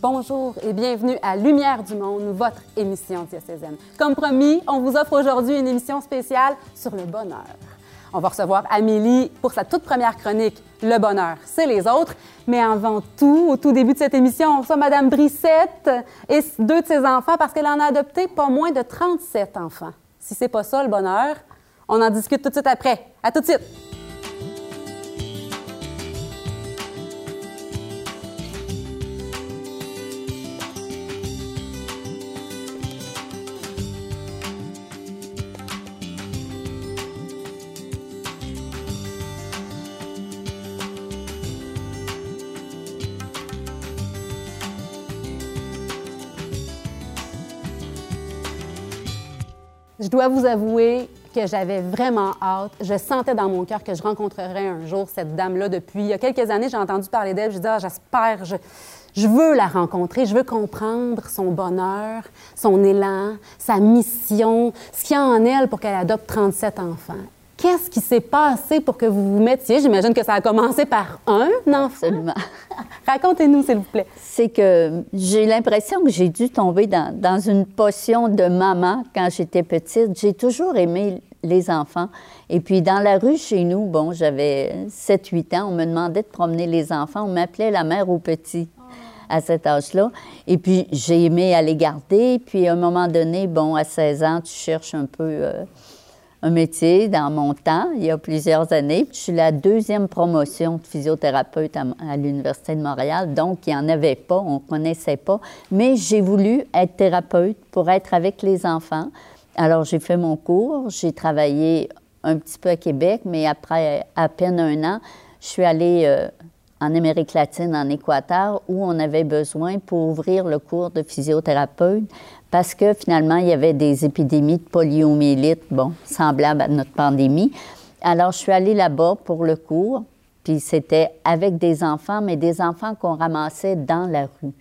Bonjour et bienvenue à Lumière du Monde, votre émission diocésaine. Comme promis, on vous offre aujourd'hui une émission spéciale sur le bonheur. On va recevoir Amélie pour sa toute première chronique, Le bonheur, c'est les autres. Mais avant tout, au tout début de cette émission, on reçoit Madame Brissette et deux de ses enfants parce qu'elle en a adopté pas moins de 37 enfants. Si c'est pas ça, le bonheur, on en discute tout de suite après. À tout de suite! Je dois vous avouer que j'avais vraiment hâte. Je sentais dans mon cœur que je rencontrerais un jour cette dame-là. Depuis il y a quelques années, j'ai entendu parler d'elle. Je dis, ah, j'espère, je, je veux la rencontrer, je veux comprendre son bonheur, son élan, sa mission, ce qu'il y a en elle pour qu'elle adopte 37 enfants. Qu'est-ce qui s'est passé pour que vous vous mettiez? J'imagine que ça a commencé par un enfant. Absolument. Racontez-nous, s'il vous plaît. C'est que j'ai l'impression que j'ai dû tomber dans, dans une potion de maman quand j'étais petite. J'ai toujours aimé les enfants. Et puis, dans la rue chez nous, bon, j'avais 7-8 ans, on me demandait de promener les enfants. On m'appelait la mère aux petits à cet âge-là. Et puis, j'ai aimé aller garder. Puis, à un moment donné, bon, à 16 ans, tu cherches un peu euh, un métier dans mon temps, il y a plusieurs années. Je suis la deuxième promotion de physiothérapeute à, l'Université de Montréal, donc il n'y en avait pas, on ne connaissait pas. Mais j'ai voulu être thérapeute pour être avec les enfants. Alors, j'ai fait mon cours, j'ai travaillé un petit peu à Québec, mais après à peine un an, je suis allée euh, en Amérique latine, en Équateur, où on avait besoin pour ouvrir le cours de physiothérapeute parce que finalement, il y avait des épidémies de poliomyélite, bon, semblables à notre pandémie. Alors, je suis allée là-bas pour le cours, puis c'était avec des enfants, mais des enfants qu'on ramassait dans la rue.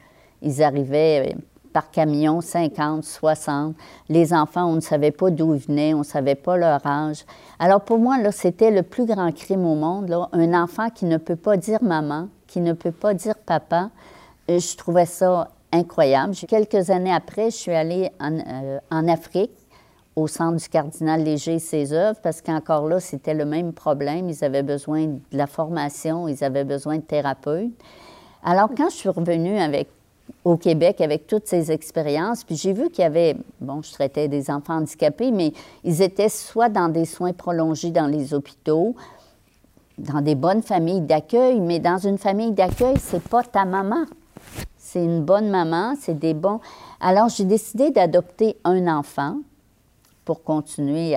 Ils arrivaient euh, par camion, 50, 60. Les enfants, on ne savait pas d'où ils venaient, on ne savait pas leur âge. Alors, pour moi, là, c'était le plus grand crime au monde, là, un enfant qui ne peut pas dire maman, qui ne peut pas dire papa. Euh, Je trouvais ça incroyable. Quelques années après, je suis allée en, euh, en Afrique, au centre du cardinal Léger et ses œuvres, parce qu'encore là, c'était le même problème. Ils avaient besoin de la formation, ils avaient besoin de thérapeutes. Alors, quand je suis revenue au Québec avec toutes ces expériences, puis j'ai vu qu'il y avait, bon, je traitais des enfants handicapés, mais ils étaient soit dans des soins prolongés dans les hôpitaux, dans des bonnes familles d'accueil, mais dans une famille d'accueil, c'est pas ta maman c'est une bonne maman, c'est des bons. Alors, j'ai décidé d'adopter un enfant pour continuer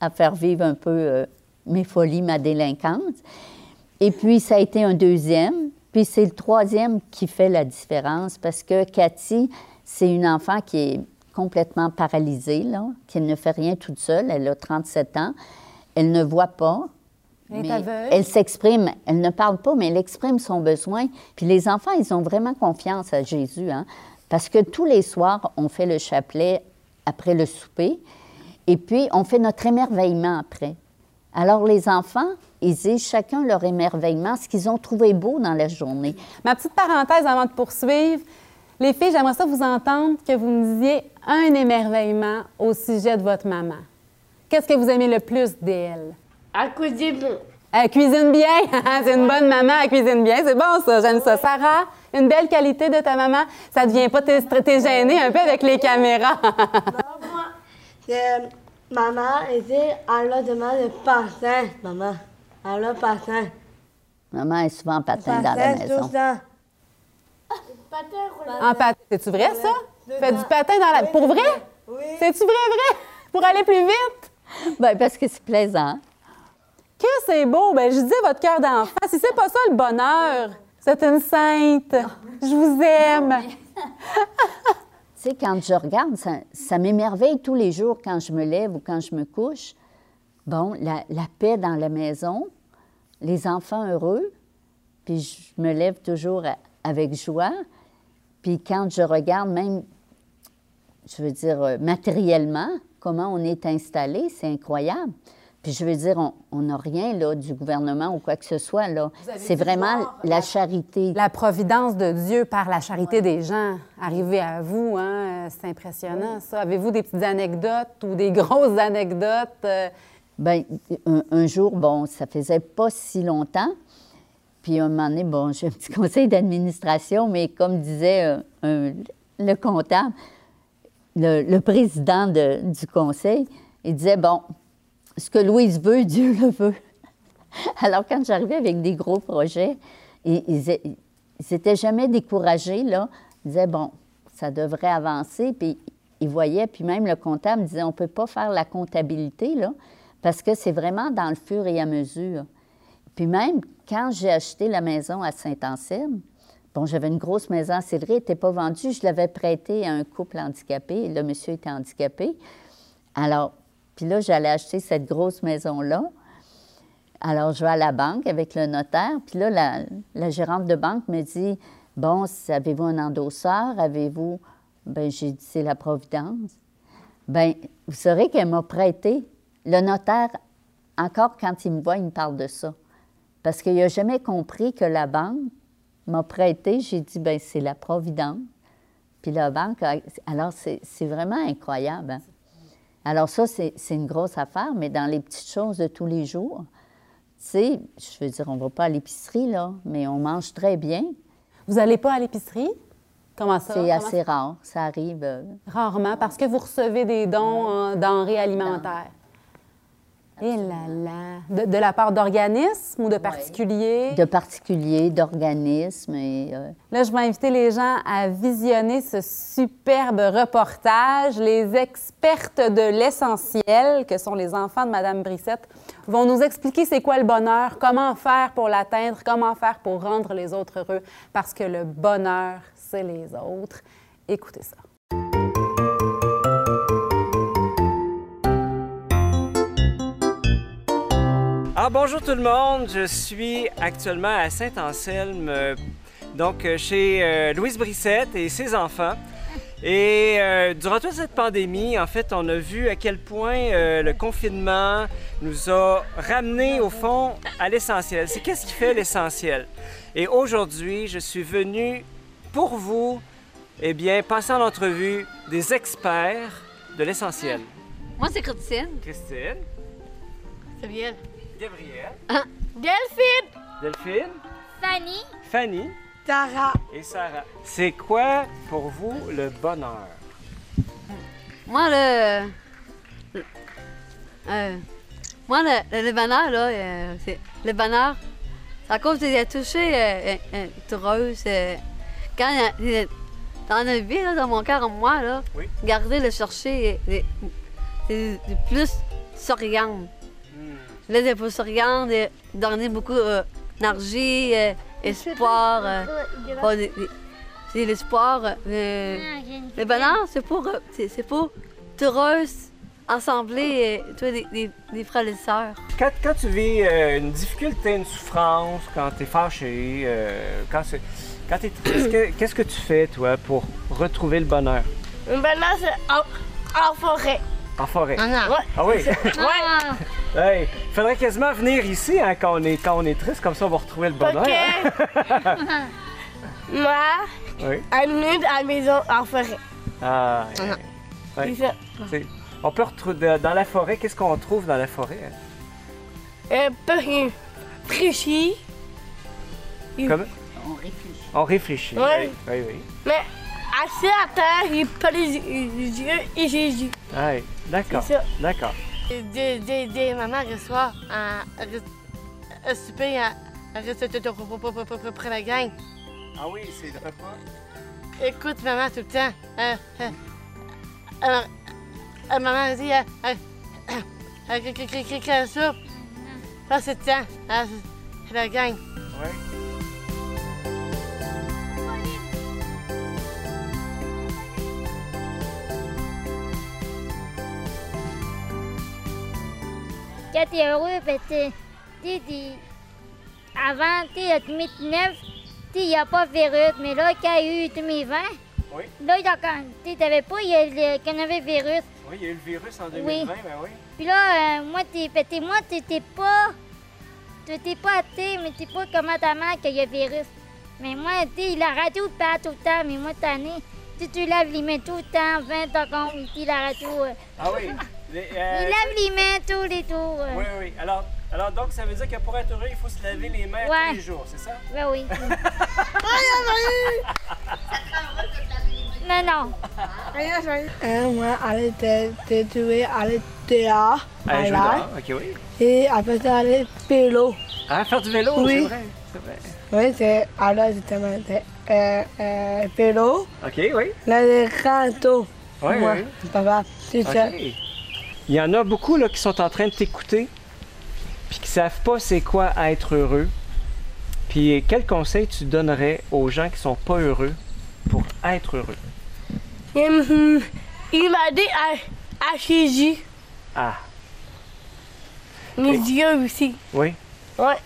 à, faire vivre un peu euh, mes folies, ma délinquance. Et puis, ça a été un deuxième. Puis, c'est le troisième qui fait la différence parce que Cathy, c'est une enfant qui est complètement paralysée, là, qui ne fait rien toute seule. Elle a 37 ans. Elle ne voit pas. Elle s'exprime, elle ne parle pas, mais elle exprime son besoin. Puis les enfants, ils ont vraiment confiance à Jésus, hein? parce que tous les soirs, on fait le chapelet après le souper, et puis on fait notre émerveillement après. Alors les enfants, ils disent chacun leur émerveillement, ce qu'ils ont trouvé beau dans la journée. Ma petite parenthèse avant de poursuivre. Les filles, j'aimerais ça vous entendre que vous me disiez un émerveillement au sujet de votre maman. Qu'est-ce que vous aimez le plus d'elle? À cuisine. Elle cuisine bien. c'est une bonne maman, elle cuisine bien. C'est bon, ça. J'aime ça. Sarah, une belle qualité de ta maman. Ça devient pas t'es t'es gênée un peu avec les caméras. Maman, c'est maman était à la demande de patin, maman. À la patin. Maman est souvent en patin dans la Patin maison. tout ça. en patin. C'est-tu vrai, ça? Fais du patin dans la. Pour vrai? Oui. C'est-tu vrai, vrai? Pour aller plus vite? Ben, parce que c'est plaisant. C'est beau! Ben, je dis votre cœur d'enfant. Si c'est pas ça le bonheur, c'est une sainte. Je vous aime. Tu sais, quand je regarde, ça, m'émerveille tous les jours quand je me lève ou quand je me couche. Bon, la, paix dans la maison, les enfants heureux, puis je me lève toujours avec joie. Puis quand je regarde même, je veux dire, euh, matériellement, comment on est installé, c'est incroyable. Puis je veux dire, on n'a rien là, du gouvernement ou quoi que ce soit. là. C'est vraiment la la- charité. La providence de Dieu par la charité des gens arriver à vous, hein, c'est impressionnant ça. Avez-vous des petites anecdotes ou des grosses anecdotes? euh, Bien, un, un jour, bon, ça faisait pas si longtemps. Puis un moment donné, bon, j'ai un petit conseil d'administration, mais comme disait euh, un- le comptable, le, le président de- du conseil, il disait, bon, ce que Louise veut, Dieu le veut. Alors, quand j'arrivais avec des gros projets, ils n'étaient jamais découragés, là. Ils disaient, bon, ça devrait avancer. Puis ils voyaient, puis même le comptable disait, on ne peut pas faire la comptabilité, là, parce que c'est vraiment dans le fur et à mesure. Puis même quand j'ai acheté la maison à Saint-Anselme, bon, j'avais une grosse maison à Cédric, elle n'était pas vendue, je l'avais prêtée à un couple handicapé. Le monsieur était handicapé. Alors, puis là, j'allais acheter cette grosse maison-là. Alors, je vais à la banque avec le notaire. Puis là, la, gérante de banque me dit Bon, avez-vous un endosseur? Avez-vous. Bien, j'ai dit C'est la Providence. Bien, vous saurez qu'elle m'a prêté. Le notaire, encore quand il me voit, il me parle de ça. Parce qu'il n'a jamais compris que la banque m'a prêté. J'ai dit Bien, c'est la Providence. Puis la banque, a- alors c'est c'est vraiment incroyable. hein. Alors ça, c'est une grosse affaire, mais dans les petites choses de tous les jours, tu sais, je veux dire, on ne va pas à l'épicerie, là, mais on mange très bien. Vous n'allez pas à l'épicerie? Comment ça? C'est assez rare, ça arrive. euh, Rarement, parce que vous recevez des dons en denrées alimentaires. Et là là. De, de la part d'organismes ou de particuliers? de particuliers, d'organismes. Et, euh, Là, je vais inviter les gens à visionner ce superbe reportage. Les expertes de l'essentiel, que sont les enfants de Madame Brissette, vont nous expliquer c'est quoi le bonheur, comment faire pour l'atteindre, comment faire pour rendre les autres heureux, parce que le bonheur, c'est les autres. Écoutez ça. Ah, bonjour tout le monde, je suis actuellement à Saint-Anselme, euh, donc euh, chez euh, Louise Brissette et ses enfants. Et euh, durant toute cette pandémie, en fait, on a vu à quel point euh, le confinement nous a ramenés au fond à l'essentiel. C'est qu'est-ce qui fait l'essentiel? Et aujourd'hui, je suis venu pour vous, eh bien, passer en entrevue des experts de l'essentiel. Moi, c'est Christine. Christine, Gabrielle. Gabrielle, Delphine! Delphine, Fanny. Fanny. Tara! Et Sarah, c'est quoi pour vous le bonheur? Moi, le. le- euh, moi, le, le, le bonheur, là, euh, c'est. Le bonheur, c'est à cause de toucher euh, euh, euh, heureuse. euh, quand dans notre vie, là, dans mon cœur, en moi, là, Oui. garder le chercher, c'est plus souriante. Là, c'est plus souriante, euh, donner beaucoup euh, d'énergie, euh, espoir. euh, pas des- des- c'est l'espoir. euh, le- le bonheur, c'est pour, euh, c'est, c'est pour être heureuse, assembler, euh, toi, des, des, des frères et sœurs. Quand, quand tu vis euh, une difficulté, une souffrance, quand tu es fâché, euh, quand, c'est- quand tu es triste, que- qu'est-ce que tu fais, toi, pour retrouver le bonheur? Maintenant, c'est en, en forêt. En forêt. non. Ah oui! Ah, hey, faudrait quasiment venir ici hein, quand, on est, quand on est triste, comme ça on va retrouver le bonheur. hein? Moi, Oui. un minute à la maison en forêt. Ah, non. ouais. C'est ça. C'est- On peut retrouver dans la forêt, qu'est-ce qu'on trouve dans la forêt? hein? Euh, précis, Comme... on réfléchit. On réfléchit. Ouais. Oui, oui. oui. mais assis à terre, il pas les, yeux et Jésus. Ah oui, d'accord. C'est ça. D'accord. Des, des, des mamans reçoivent un, un, souper, un, pour, pour la gang. Ah oui, c'est le repas. Écoute, maman, tout le temps. Euh, euh, euh, euh, maman dit, euh, euh, euh, que- que- que- que- que la soupe. Ça, c'est le temps. Ah, la gang. Oui. Quand t'es heureux, ben t'es. Avant, t'es à 2009, il n'y a pas de virus, mais là, quand il y a eu 2020, Oui. là, il a t'sais, t'avais pas il y a le coronavirus. Oui, il y a eu le virus en 2020, Oui. ben oui. Puis là, euh, moi, t'es, ben, moi, t'étais pas. T'étais pas athée, mais t'es pas comme ta mère qu'il y a le virus. Mais moi, tu la radio parle tout le temps, mais moi, t'as tu tu laves les mains tout le temps, 20 secondes, la radio. euh, Ah oui. Les, euh, il lave les mains tous les tours. euh. Oui, oui. Alors, alors, donc, ça veut dire que pour être heureux, il faut se laver les mains Ouais. tous les jours, c'est ça? Ben oui. non, non. Euh, moi, elle était tatouée, elle était dehors, à je l'air. OK, oui. Et après ça, elle est vélo. Ah, faire du vélo, Oui. c'est vrai. C'est vrai. Oui, c'est. Alors, justement, c'est euh, euh, vélo. OK, oui. Là, c'est rando. Oui, oui. papa, c'est ça. Il y en a beaucoup là, qui sont en train de t'écouter puis qui savent pas c'est quoi être heureux. Puis quel conseil tu donnerais aux gens qui sont pas heureux pour être heureux? Et, hum, il m'a dit à, à Jésus, Ah, mes yeux aussi. oui. Ouais.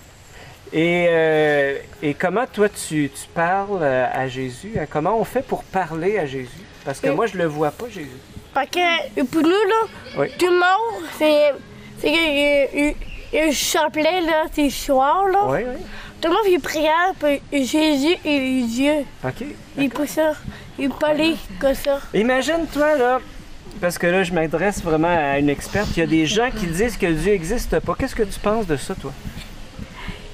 Et, euh, et comment toi tu, tu parles euh, à Jésus? Hein? Comment on fait pour parler à Jésus? Parce que Oui. moi je le vois pas, Jésus. Parce que pour nous, là, Oui. tout le monde, c'est. C'est que. Il, il, il chantait, là, c'est soir, là. Oui, oui. Tout le monde fait prière, puis Jésus et yeux. OK. Il peut ça. Il parlait comme ça. Imagine-toi, là, parce que là, je m'adresse vraiment à une experte, il y a des gens qui disent que Dieu n'existe pas. Qu'est-ce que tu penses de ça, toi?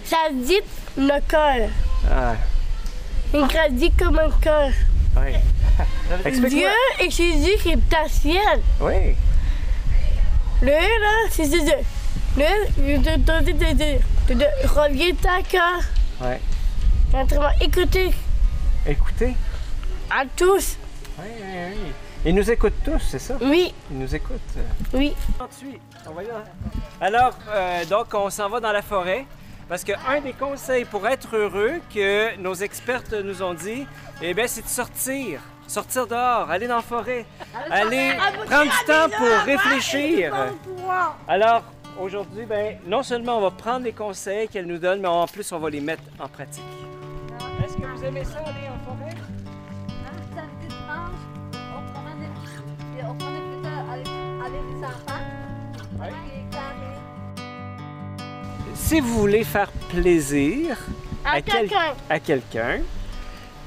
Ça dit le cœur. Ah, Il grandit comme un cœur. oui. Dieu et Jésus, c'est ta ciel. Oui. Le là, c'est Dieu. Le, je te donne de, de, de, de, reviens ta cœur. Ouais. Autrement, écoutez Écoutez. à tous. Oui, oui, oui. Ils nous écoutent tous, c'est ça? Oui, Ils nous écoutent. oui. Ensuite, on va y aller. Alors, euh, donc, on s'en va dans la forêt. Parce qu'un des conseils pour être heureux que nos expertes nous ont dit, eh bien, c'est de sortir. Sortir dehors, aller dans la forêt, aller prendre du temps pour réfléchir. Alors, aujourd'hui, ben, non seulement on va prendre les conseils qu'elle nous donne, mais en plus, on va les mettre en pratique. Est-ce que vous aimez ça, aller en forêt? Si vous voulez faire plaisir À quelqu'un. à quelqu'un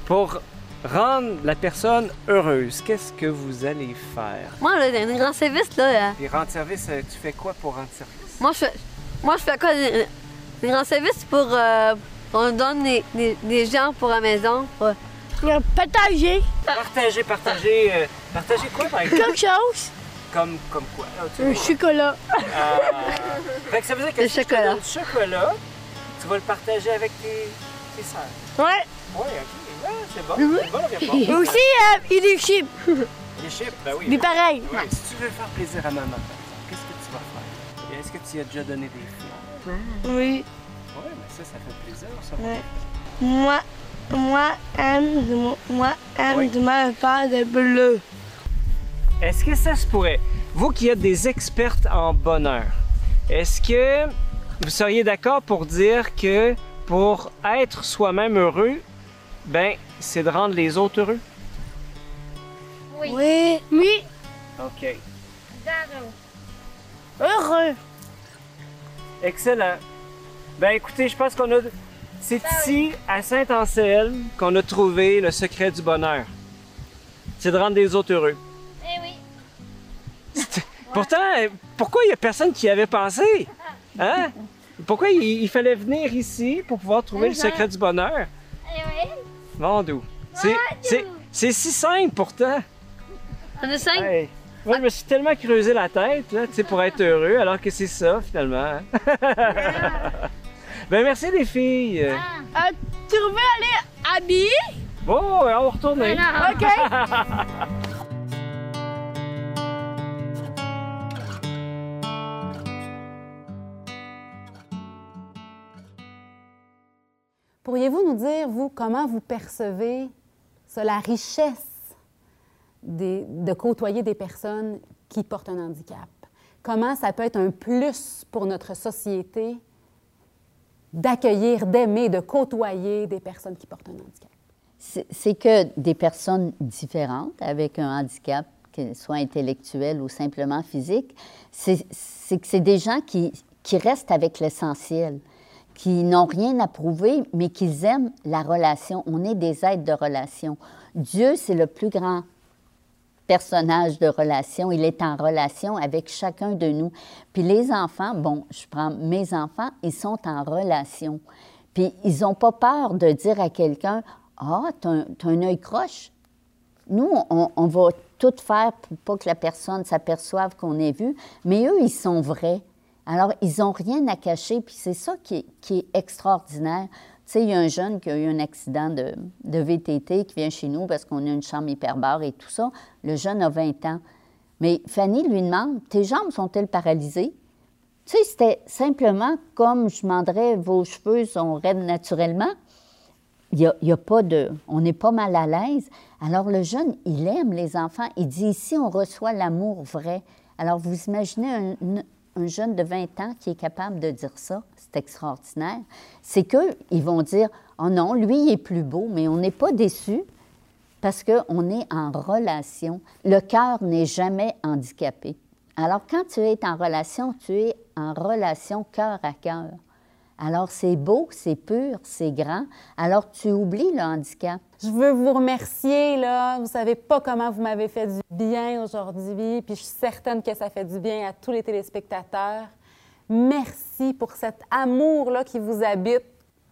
pour rendre la personne heureuse, qu'est-ce que vous allez faire? Moi, là, dans les grands services, là, euh, Et rendre service, euh, tu fais quoi pour rendre service? moi, je fais, moi, je fais quoi? Les, les grands services pour. euh, on donne des, des, des gens pour la maison. pour- Partager, partager, euh, partager quoi par exemple? quelque chose. Comme, comme quoi? Ah, tu Un chocolat. Ah. Fait que ça veut dire que Le si chocolat. du chocolat, tu vas le partager avec tes, tes sœurs. Ouais. Oui, ok. Ouais, c'est bon. C'est réponse. Et aussi, euh, il est chips. Les chips, ben oui. Il est pareil. Oui, Si tu veux faire plaisir à maman, par exemple, qu'est-ce que tu vas faire? Et Est-ce que tu y as déjà donné des fleurs? Oui. Oui, mais ça, ça fait plaisir, ça. Ouais. Moi, moi, aime, moi, aime Oui. de ma part de bleu. Est-ce que ça se pourrait, vous qui êtes des expertes en bonheur, est-ce que vous seriez d'accord pour dire que pour être soi-même heureux, ben, c'est de rendre les autres heureux? Oui. Oui. Oui. OK. Heureux. Excellent. Ben, écoutez, je pense qu'on a. C'est ici, à Saint-Anselme, qu'on a trouvé le secret du bonheur. C'est de rendre les autres heureux. Eh oui. Pourtant, pourquoi il n'y a personne qui y avait pensé? Hein? Pourquoi il, il fallait venir ici pour pouvoir trouver le secret du bonheur? Eh oui. Doux. C'est, c'est, c'est si simple pourtant. On est cinq? Hey, Moi, je me suis tellement creusé la tête là, tu sais, pour être heureux, alors que c'est ça finalement. ben merci les filles. Euh, tu veux aller habiller? Bon, on va retourner. Non. OK. Pourriez-vous nous dire, vous, comment vous percevez la richesse de côtoyer des personnes qui portent un handicap? Comment ça peut être un plus pour notre société d'accueillir, d'aimer, de côtoyer des personnes qui portent un handicap? C'est que des personnes différentes avec un handicap qu'elle soit intellectuelle ou simplement physique, c'est que c'est des gens qui, qui restent avec l'essentiel, qui n'ont rien à prouver, mais qui aiment la relation. On est des êtres de relation. Dieu, c'est le plus grand personnage de relation. Il est en relation avec chacun de nous. Puis les enfants, bon, je prends mes enfants, ils sont en relation. Puis ils n'ont pas peur de dire à quelqu'un Ah, tu as, un œil croche. Nous, on, va tout faire pour pas que la personne s'aperçoive qu'on est vu, mais eux, ils sont vrais. Alors, ils n'ont rien à cacher, puis c'est ça qui est, extraordinaire. Tu sais, il y a un jeune qui a eu un accident de, VTT qui vient chez nous parce qu'on a une chambre hyperbare et tout ça. Le jeune a 20 ans. Mais Fanny lui demande Tes jambes sont-elles paralysées Tu sais, c'était simplement comme je demanderais Vos cheveux sont raides naturellement. Il y a, pas de. On n'est pas mal à l'aise. Alors, le jeune, il aime les enfants. Il dit Ici, on reçoit l'amour vrai. Alors, vous imaginez un, un jeune de 20 ans qui est capable de dire ça, c'est extraordinaire, c'est qu'ils vont dire Oh non, lui, il est plus beau, mais on n'est pas déçu parce qu'on est en relation. Le cœur n'est jamais handicapé. Alors, quand tu es en relation, tu es en relation cœur à cœur. Alors, c'est beau, c'est pur, c'est grand. Alors, tu oublies le handicap. Je veux vous remercier, là. Vous savez pas comment vous m'avez fait du bien aujourd'hui, puis je suis certaine que ça fait du bien à tous les téléspectateurs. Merci pour cet amour-là qui vous habite,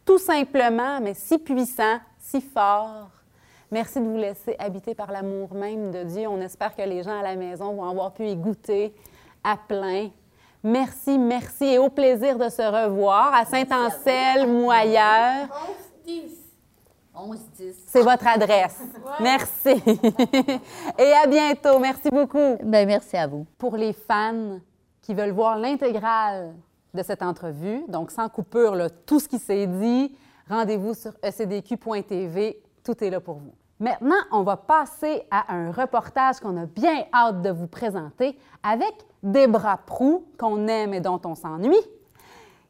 tout simplement, mais si puissant, si fort. Merci de vous laisser habiter par l'amour même de Dieu. On espère que les gens à la maison vont avoir pu y goûter à plein. Merci, merci et au plaisir de se revoir à Saint-Ancel, Moyeur. 11-10. C'est votre adresse. Merci. et à bientôt. Merci beaucoup. Bien, merci à vous. Pour les fans qui veulent voir l'intégrale de cette entrevue, donc sans coupure, tout ce qui s'est dit, rendez-vous sur ecdq.tv. Tout est là pour vous. Maintenant, on va passer à un reportage qu'on a bien hâte de vous présenter avec Debra Prou, qu'on aime et dont on s'ennuie,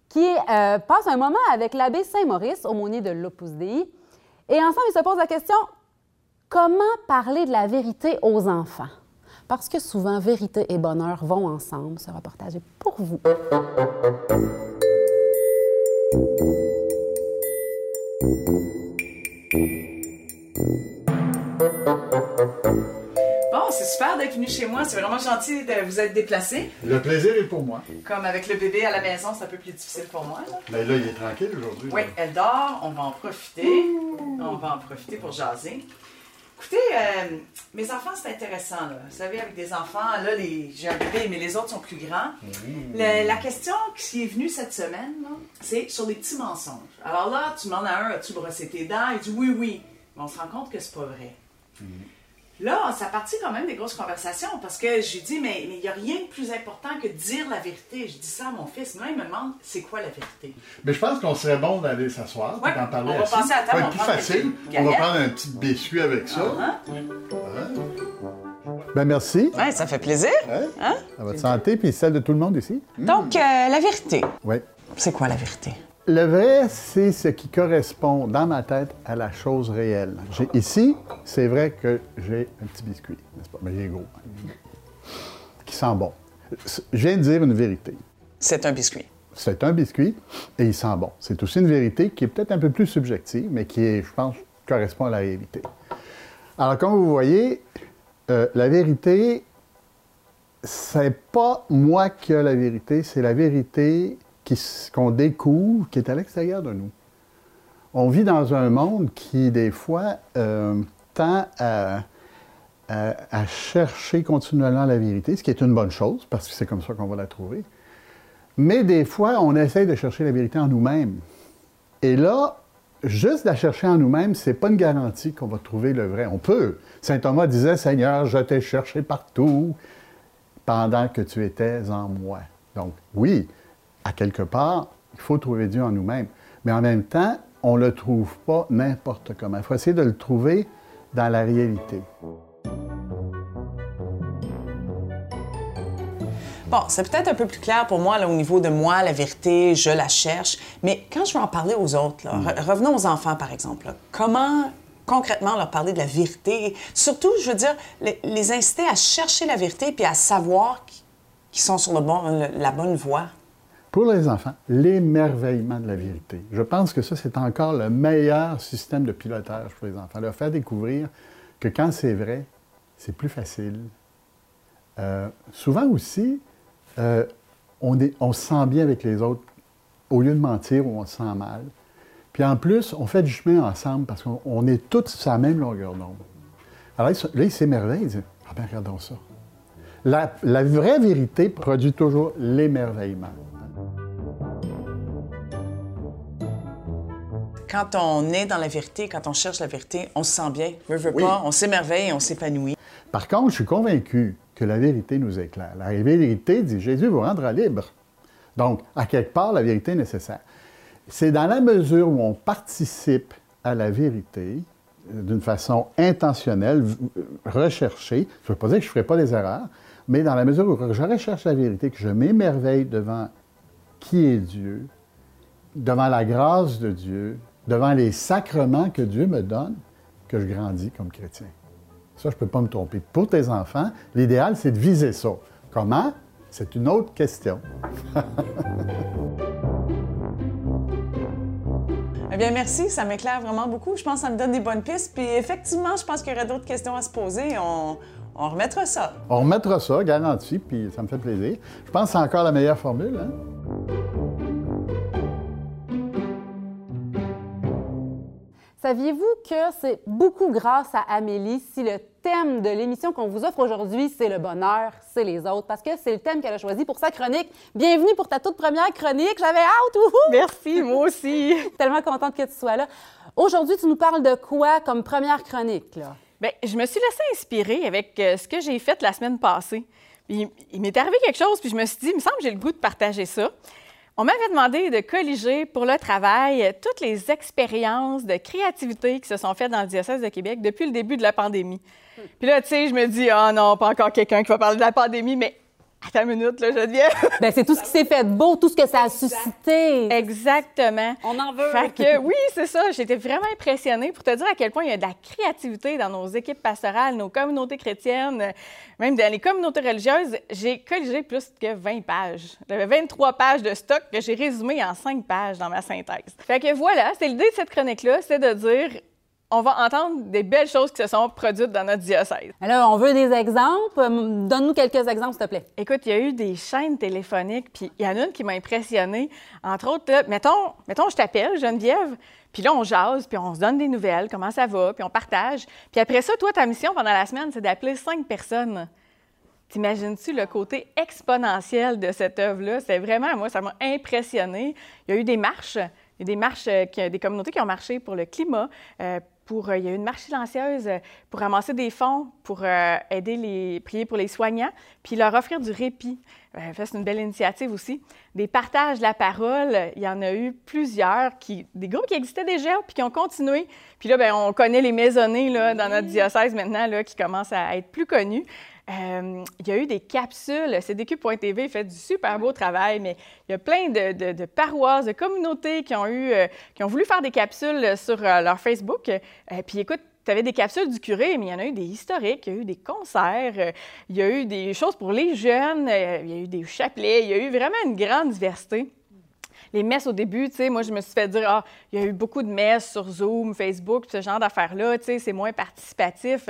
qui euh, passe un moment avec l'abbé Saint-Maurice, aumônier de l'Opus Dei. Et ensemble, ils se posent la question comment parler de la vérité aux enfants? Parce que souvent, vérité et bonheur vont ensemble. Ce reportage est pour vous. Bon, c'est super d'être venu chez moi. C'est vraiment gentil de vous être déplacé. Le plaisir est pour moi. Comme avec le bébé à la maison, c'est un peu plus difficile pour moi. Mais là, il est tranquille aujourd'hui. Oui, elle dort. On va en profiter. On va en profiter pour jaser. Écoutez, euh, mes enfants, c'est intéressant. Là. Vous savez, avec des enfants, là, les... j'ai un bébé, mais les autres sont plus grands. Mmh. la question qui est venue cette semaine, c'est sur les petits mensonges. Alors là, tu demandes à un, as-tu brossé tes dents? Il dit oui, oui. Mais on se rend compte que c'est pas vrai. Là, ça partit quand même des grosses conversations parce que je lui dis, mais il n'y a rien de plus important que de dire la vérité. Je dis ça à mon fils. Moi, il me demande, c'est quoi la vérité? Mais je pense qu'on serait bon d'aller s'asseoir ouais, d'en parler. On va passer à table. Ça va être plus facile. On va prendre un petit biscuit avec ça. Uh Ben merci. Ouais, ça fait plaisir. Hein? À votre santé puis celle de tout le monde ici. Donc, euh, la vérité. Oui. C'est quoi la vérité? Le vrai, c'est ce qui correspond dans ma tête à la chose réelle. Ici, c'est vrai que j'ai un petit biscuit, n'est-ce pas? Mais il est gros. Qui sent bon. Je viens de dire une vérité. C'est un biscuit. C'est un biscuit et il sent bon. C'est aussi une vérité qui est peut-être un peu plus subjective, mais qui, est, je pense, correspond à la réalité. Alors, comme vous voyez, euh, la vérité, c'est pas moi qui ai la vérité, c'est la vérité qu'on découvre, qui est à l'extérieur de nous. On vit dans un monde qui, des fois, euh, tend à, chercher continuellement la vérité, ce qui est une bonne chose, parce que c'est comme ça qu'on va la trouver. Mais des fois, on essaie de chercher la vérité en nous-mêmes. Et là, juste la chercher en nous-mêmes, c'est pas une garantie qu'on va trouver le vrai. On peut. Saint Thomas disait, Seigneur, je t'ai cherché partout pendant que tu étais en moi. Donc, oui, à quelque part, il faut trouver Dieu en nous-mêmes. Mais en même temps, on ne le trouve pas n'importe comment. Il faut essayer de le trouver dans la réalité. Bon, c'est peut-être un peu plus clair pour moi là, au niveau de moi, la vérité, je la cherche. Mais quand je veux en parler aux autres, mm. revenons aux enfants par exemple. Comment concrètement leur parler de la vérité? Surtout, je veux dire, les, les inciter à chercher la vérité puis à savoir qu'ils sont sur le bon, la bonne voie. Pour les enfants, l'émerveillement de la vérité. Je pense que ça, c'est encore le meilleur système de pilotage pour les enfants. Leur faire découvrir que quand c'est vrai, c'est plus facile. Euh, souvent aussi, euh, on, se sent bien avec les autres au lieu de mentir ou on se sent mal. Puis en plus, on fait du chemin ensemble parce qu'on on est tous sur la même longueur d'onde. Alors là, ils s'émerveillent, ils disent Ah bien, regardons ça. La vraie vérité produit toujours l'émerveillement. Quand on est dans la vérité, quand on cherche la vérité, on se sent bien. Veut, veut pas, on s'émerveille, on s'épanouit. Par contre, je suis convaincu que la vérité nous éclaire. La vérité dit Jésus vous rendra libre. Donc, à quelque part, la vérité est nécessaire. C'est dans la mesure où on participe à la vérité euh, d'une façon intentionnelle, euh, recherchée. Je ne veux pas dire que je ne ferai pas des erreurs, mais dans la mesure où je recherche la vérité, que je m'émerveille devant qui est Dieu, devant la grâce de Dieu, devant les sacrements que Dieu me donne, que je grandis comme chrétien. Ça, je ne peux pas me tromper. Pour tes enfants, l'idéal, c'est de viser ça. Comment? C'est une autre question. Eh bien, merci, ça m'éclaire vraiment beaucoup. Je pense que ça me donne des bonnes pistes. Puis effectivement, je pense qu'il y aurait d'autres questions à se poser. On, on remettra ça. On remettra ça, garanti, puis ça me fait plaisir. Je pense que c'est encore la meilleure formule. Hein? Saviez-vous que c'est beaucoup grâce à Amélie si le thème de l'émission qu'on vous offre aujourd'hui, c'est le bonheur, c'est les autres, parce que c'est le thème qu'elle a choisi pour sa chronique. Bienvenue pour ta toute première chronique. J'avais hâte. wouhou! Merci, moi aussi. Tellement contente que tu sois là. Aujourd'hui, tu nous parles de quoi comme première chronique, là? Bien, je me suis laissée inspirer avec euh, ce que j'ai fait la semaine passée. Puis, il m'est arrivé quelque chose, puis je me suis dit, il me semble que j'ai le goût de partager ça. On m'avait demandé de colliger pour le travail toutes les expériences de créativité qui se sont faites dans le diocèse de Québec depuis le début de la pandémie. Puis là, tu sais, je me dis, ah non, pas encore quelqu'un qui va parler de la pandémie, mais attends une minute, là, Geneviève. Ben, c'est tout ce qui s'est fait de beau, tout ce que ça a suscité. Exactement. On en veut. Fait que oui, c'est ça. J'étais vraiment impressionnée pour te dire à quel point il y a de la créativité dans nos équipes pastorales, nos communautés chrétiennes, euh, même dans les communautés religieuses. J'ai colligé plus que 20 pages. J'avais 23 pages de stock que j'ai résumé en 5 pages dans ma synthèse. Fait que voilà, c'est l'idée de cette chronique-là, c'est de dire on va entendre des belles choses qui se sont produites dans notre diocèse. Alors, on veut des exemples. Donne-nous quelques exemples, s'il te plaît. Écoute, il y a eu des chaînes téléphoniques, puis il y en a une qui m'a impressionnée. Entre autres, là, mettons, mettons, je t'appelle, Geneviève, puis là, on jase, puis on se donne des nouvelles, comment ça va, puis on partage. Puis après ça, toi, ta mission pendant la semaine, c'est d'appeler cinq personnes. T'imagines-tu le côté exponentiel de cette œuvre-là? C'est vraiment, moi, ça m'a impressionné. Il y a eu des marches, il y a des marches, euh, qui- des communautés qui ont marché pour le climat, euh, pour, euh, il y a eu une marche silencieuse euh, pour ramasser des fonds, pour euh, aider les, prier pour les soignants, puis leur offrir du répit. C'est une belle initiative aussi. Des partages de la parole, il y en a eu plusieurs, qui, des groupes qui existaient déjà, puis qui ont continué. Puis là, ben, on connaît les maisonnées là, dans notre diocèse maintenant, là, qui commencent à être plus connus. Euh, il y a eu des capsules. CDQ.tv fait du super beau travail, mais il y a plein de, paroisses, de communautés qui ont, eu, euh, qui ont voulu faire des capsules sur euh, leur Facebook. Puis écoute, tu avais des capsules du curé, mais il y en a eu des historiques, il y a eu des concerts, il y a eu des choses pour les jeunes, il y a eu des chapelets, il y a eu vraiment une grande diversité les messes au début, tu sais, moi, je me suis fait dire, ah, il y a eu beaucoup de messes sur Zoom, Facebook, ce genre d'affaires-là, tu sais, c'est moins participatif.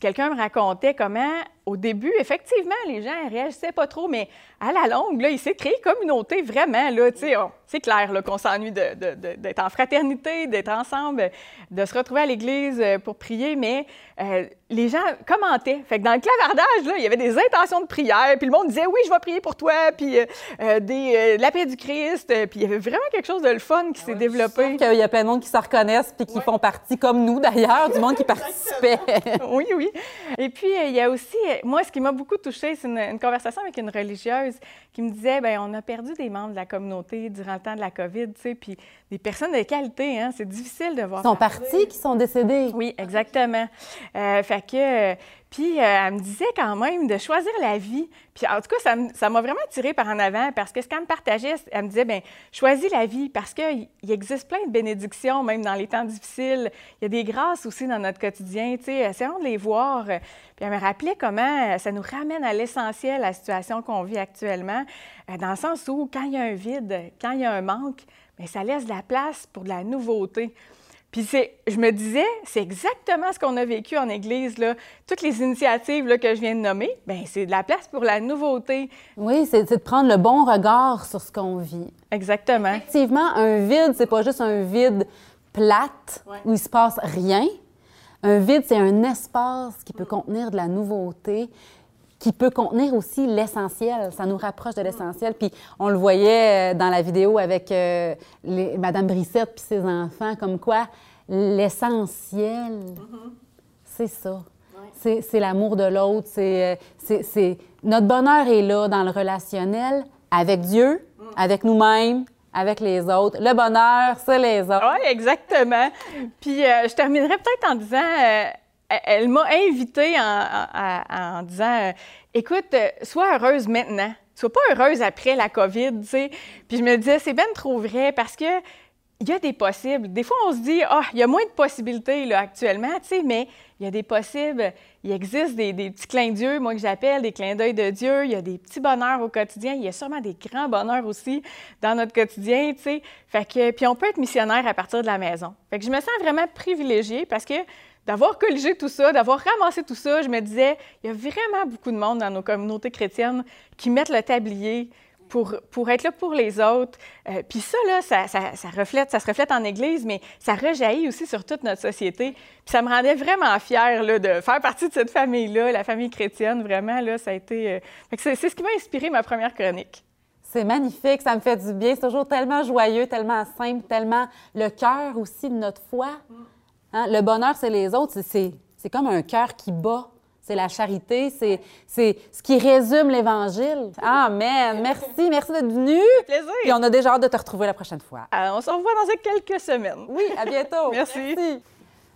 Quelqu'un me racontait comment, au début, effectivement, les gens ne réagissaient pas trop, mais à la longue, là, il s'est créé communauté, vraiment, là, on- c'est clair, là, qu'on s'ennuie de- de- de- d'être en fraternité, d'être ensemble, de se retrouver à l'église euh, pour prier, mais euh, les gens commentaient. Fait que dans le clavardage, là, il y avait des intentions de prière, puis le monde disait, oui, je vais prier pour toi, puis euh, des, la paix du Christ, puis il y avait vraiment quelque chose de le fun qui s'est développé. Il y a plein de monde qui se reconnaissent puis qui font partie, comme nous d'ailleurs, du monde qui participait. oui, oui. Et puis, euh, il y a aussi, moi, ce qui m'a beaucoup touchée, c'est une, une conversation avec une religieuse qui me disait, ben on a perdu des membres de la communauté durant le temps de la COVID, tu sais, puis des personnes de qualité, hein, c'est difficile de voir. Ils sont partis, qui sont décédés. Oui, exactement. Euh, fait que, Puis euh, elle me disait quand même de choisir la vie. Puis en tout cas, ça m'a vraiment tiré par en avant parce que ce qu'elle me partageait, elle me disait, bien, choisis la vie parce qu'il il existe plein de bénédictions, même dans les temps difficiles. Il y a des grâces aussi dans notre quotidien, tu sais, essayons de les voir. Puis elle me rappelait comment euh, ça nous ramène à l'essentiel, la situation qu'on vit actuellement, euh, dans le sens où quand il y a un vide, quand il y a un manque, bien, ça laisse de la place pour de la nouveauté. Puis je me disais, c'est exactement ce qu'on a vécu en Église, là. Toutes les initiatives là, que je viens de nommer, bien, c'est de la place pour la nouveauté. Oui, c'est de prendre le bon regard sur ce qu'on vit. Exactement. Effectivement, un vide, c'est pas juste un vide plate où il se passe rien. Un vide, c'est un espace qui peut contenir de la nouveauté, qui peut contenir aussi l'essentiel. Ça nous rapproche de l'essentiel. Puis on le voyait euh, dans la vidéo avec euh, les- Madame Brissette puis ses enfants, comme quoi l'essentiel, c'est ça. C'est c'est l'amour de l'autre. C'est, euh, c'est- Notre bonheur est là dans le relationnel avec Dieu, avec nous-mêmes, avec les autres. Le bonheur, c'est les autres. Oui, exactement. Puis euh, je terminerai peut-être en disant, euh, elle- m'a invitée en, disant, euh, écoute, euh, sois heureuse maintenant. Sois pas heureuse après la COVID, tu sais. Puis je me disais, c'est bien trop vrai parce que il y a des possibles. Des fois, on se dit, ah, il y a moins de possibilités là, actuellement, tu sais, mais il y a des possibles. Il existe des, des petits clins d'yeux, moi que j'appelle des clins d'œil de Dieu. Il y a des petits bonheurs au quotidien. Il y a sûrement des grands bonheurs aussi dans notre quotidien, tu sais. Fait que, puis on peut être missionnaire à partir de la maison. Fait que je me sens vraiment privilégiée parce que d'avoir colligé tout ça, d'avoir ramassé tout ça, je me disais, il y a vraiment beaucoup de monde dans nos communautés chrétiennes qui mettent le tablier pour, pour être là pour les autres. Euh, Puis ça, là, ça, ça- ça reflète, ça se reflète en Église, mais ça rejaillit aussi sur toute notre société. Puis ça me rendait vraiment fière là, de faire partie de cette famille-là, la famille chrétienne, vraiment, là, ça a été... euh, C'est c'est ce qui m'a inspiré ma première chronique. C'est magnifique, ça me fait du bien. C'est toujours tellement joyeux, tellement simple, tellement le cœur aussi de notre foi. Hein, Le bonheur, c'est les autres. C'est- comme un cœur qui bat. C'est la charité, c'est ce qui résume l'Évangile. Amen. Merci, merci d'être venu. Plaisir. Puis on a déjà hâte de te retrouver la prochaine fois. Euh, on se revoit dans quelques semaines. Oui, à bientôt. Merci.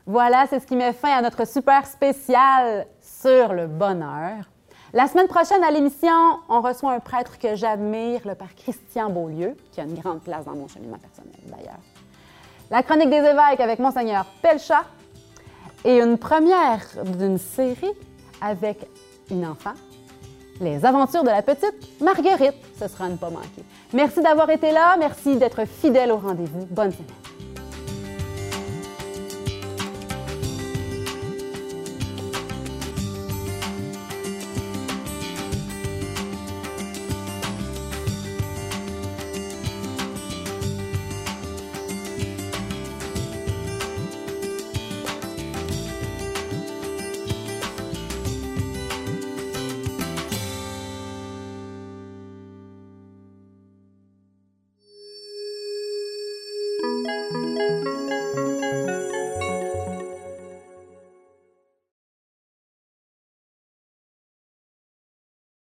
Voilà, c'est ce qui met fin à notre super spécial sur le bonheur. La semaine prochaine à l'émission, on reçoit un prêtre que j'admire, le père Christian Beaulieu, qui a une grande place dans mon cheminement personnel d'ailleurs. La chronique des évêques avec Monseigneur Pelchat et une première d'une série avec une enfant, Les aventures de la petite Marguerite. Ce sera à ne pas manquer. Merci d'avoir été là, merci d'être fidèle au rendez-vous. Bonne semaine.